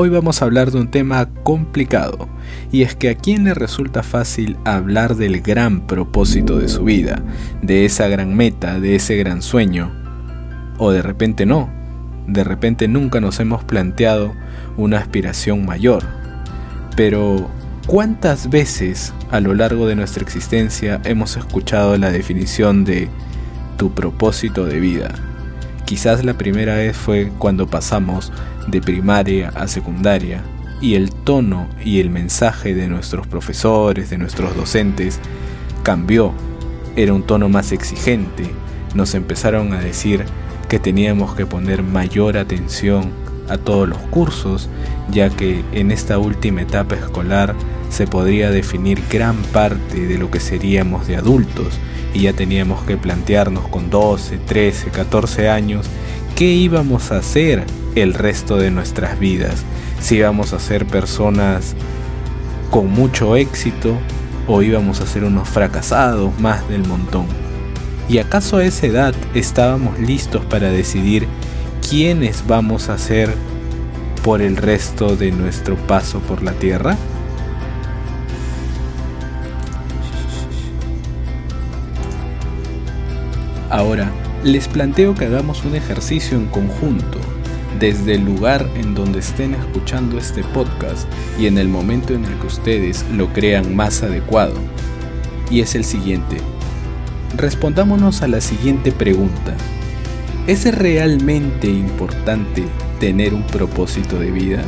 hoy vamos a hablar de un tema complicado, y es que a quién le resulta fácil hablar del gran propósito de su vida, de esa gran meta, de ese gran sueño, o de repente no, de repente nunca nos hemos planteado una aspiración mayor. Pero, ¿cuántas veces a lo largo de nuestra existencia hemos escuchado la definición de tu propósito de vida? Quizás la primera vez fue cuando pasamos de primaria a secundaria y el tono y el mensaje de nuestros profesores, de nuestros docentes, cambió. Era un tono más exigente. Nos empezaron a decir que teníamos que poner mayor atención a todos los cursos, ya que en esta última etapa escolar se podría definir gran parte de lo que seríamos de adultos y ya teníamos que plantearnos con 12, 13, 14 años qué íbamos a hacer el resto de nuestras vidas, si íbamos a ser personas con mucho éxito o íbamos a ser unos fracasados más del montón. ¿Y acaso a esa edad estábamos listos para decidir quiénes vamos a ser por el resto de nuestro paso por la tierra? Ahora, les planteo que hagamos un ejercicio en conjunto, desde el lugar en donde estén escuchando este podcast y en el momento en el que ustedes lo crean más adecuado. Y es el siguiente. Respondámonos a la siguiente pregunta. ¿Es realmente importante tener un propósito de vida?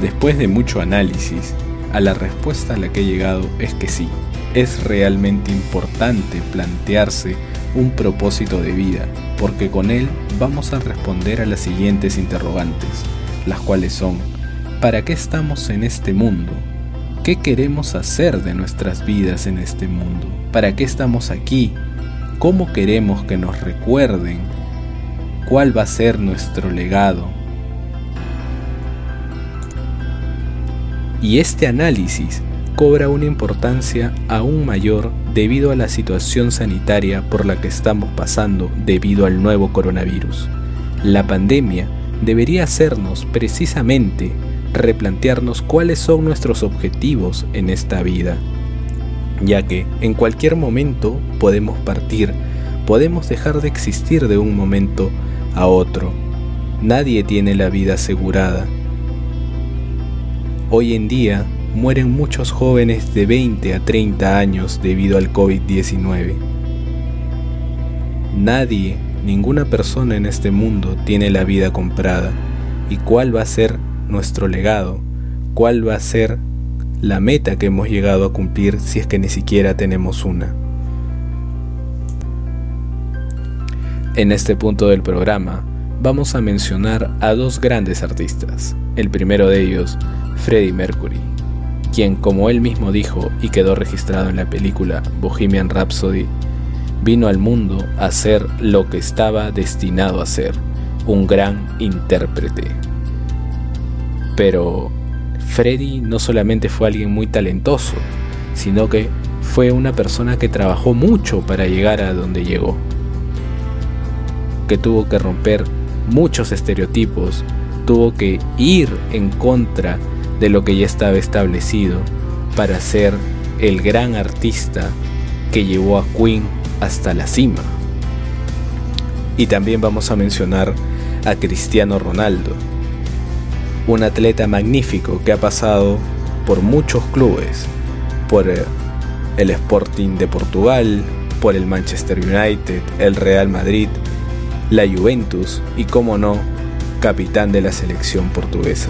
Después de mucho análisis, a la respuesta a la que he llegado es que sí es realmente importante plantearse un propósito de vida, porque con él vamos a responder a las siguientes interrogantes, las cuales son, ¿para qué estamos en este mundo? ¿Qué queremos hacer de nuestras vidas en este mundo? ¿Para qué estamos aquí? ¿Cómo queremos que nos recuerden? ¿Cuál va a ser nuestro legado? Y este análisis cobra una importancia aún mayor debido a la situación sanitaria por la que estamos pasando debido al nuevo coronavirus. La pandemia debería hacernos precisamente replantearnos cuáles son nuestros objetivos en esta vida, ya que en cualquier momento podemos partir, podemos dejar de existir de un momento a otro. Nadie tiene la vida asegurada. Hoy en día mueren muchos jóvenes de 20 a 30 años debido al COVID-19. Nadie, ninguna persona en este mundo tiene la vida comprada. ¿Y cuál va a ser nuestro legado? ¿Cuál va a ser la meta que hemos llegado a cumplir si es que ni siquiera tenemos una? En este punto del programa vamos a mencionar a dos grandes artistas. El primero de ellos, Freddie Mercury quien, como él mismo dijo y quedó registrado en la película Bohemian Rhapsody, vino al mundo a ser lo que estaba destinado a ser, un gran intérprete. Pero Freddy no solamente fue alguien muy talentoso, sino que fue una persona que trabajó mucho para llegar a donde llegó, que tuvo que romper muchos estereotipos, tuvo que ir en contra de lo que ya estaba establecido para ser el gran artista que llevó a Queen hasta la cima. Y también vamos a mencionar a Cristiano Ronaldo, un atleta magnífico que ha pasado por muchos clubes, por el Sporting de Portugal, por el Manchester United, el Real Madrid, la Juventus y, como no, capitán de la selección portuguesa.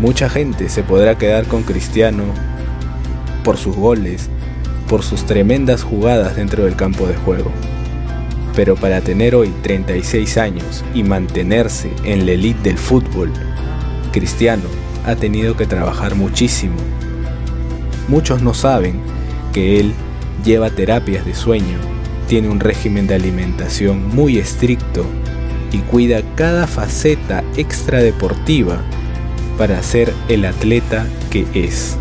Mucha gente se podrá quedar con Cristiano por sus goles, por sus tremendas jugadas dentro del campo de juego. Pero para tener hoy 36 años y mantenerse en la elite del fútbol, Cristiano ha tenido que trabajar muchísimo. Muchos no saben que él lleva terapias de sueño, tiene un régimen de alimentación muy estricto y cuida cada faceta extradeportiva para ser el atleta que es.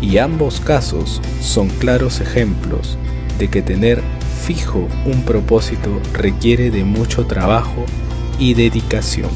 Y ambos casos son claros ejemplos de que tener fijo un propósito requiere de mucho trabajo y dedicación.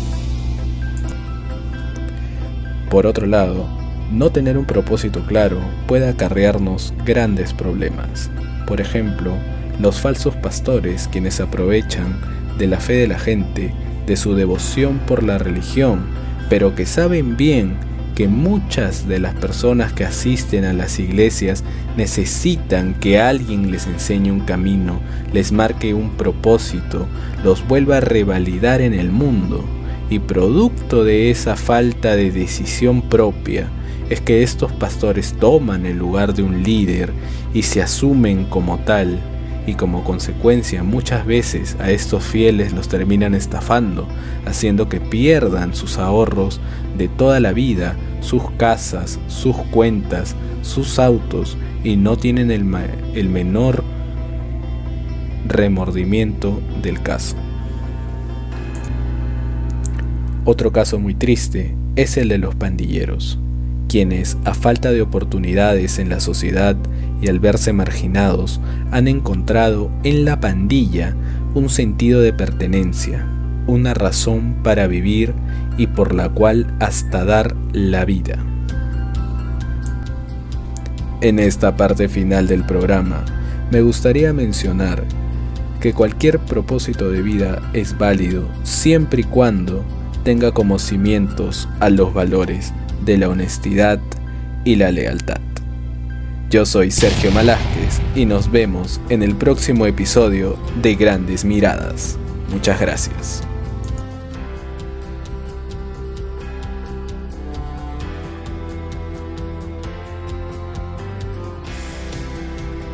Por otro lado, no tener un propósito claro puede acarrearnos grandes problemas. Por ejemplo, los falsos pastores quienes aprovechan de la fe de la gente, de su devoción por la religión, pero que saben bien que muchas de las personas que asisten a las iglesias necesitan que alguien les enseñe un camino, les marque un propósito, los vuelva a revalidar en el mundo. Y producto de esa falta de decisión propia, es que estos pastores toman el lugar de un líder y se asumen como tal y como consecuencia muchas veces a estos fieles los terminan estafando, haciendo que pierdan sus ahorros de toda la vida, sus casas, sus cuentas, sus autos y no tienen el, el menor remordimiento del caso. Otro caso muy triste es el de los pandilleros, quienes, a falta de oportunidades en la sociedad y al verse marginados, han encontrado en la pandilla un sentido de pertenencia, una razón para vivir y por la cual hasta dar la vida. En esta parte final del programa, me gustaría mencionar que cualquier propósito de vida es válido siempre y cuando tenga como cimientos a los valores de la honestidad y la lealtad. Yo soy Sergio Malásquez y nos vemos en el próximo episodio de Grandes Miradas. Muchas gracias.